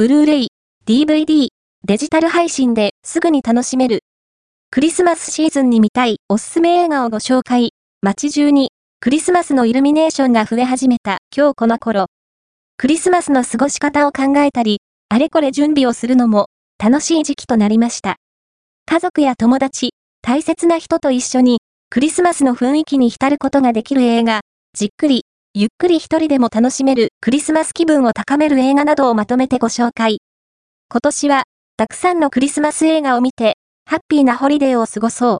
ブルーレイ、DVD、デジタル配信ですぐに楽しめる。クリスマスシーズンに見たいおすすめ映画をご紹介。街中にクリスマスのイルミネーションが増え始めた今日この頃。クリスマスの過ごし方を考えたり、あれこれ準備をするのも楽しい時期となりました。家族や友達、大切な人と一緒にクリスマスの雰囲気に浸ることができる映画、じっくり、ゆっくり一人でも楽しめるクリスマス気分を高める映画などをまとめてご紹介。今年は、たくさんのクリスマス映画を見て、ハッピーなホリデーを過ごそう。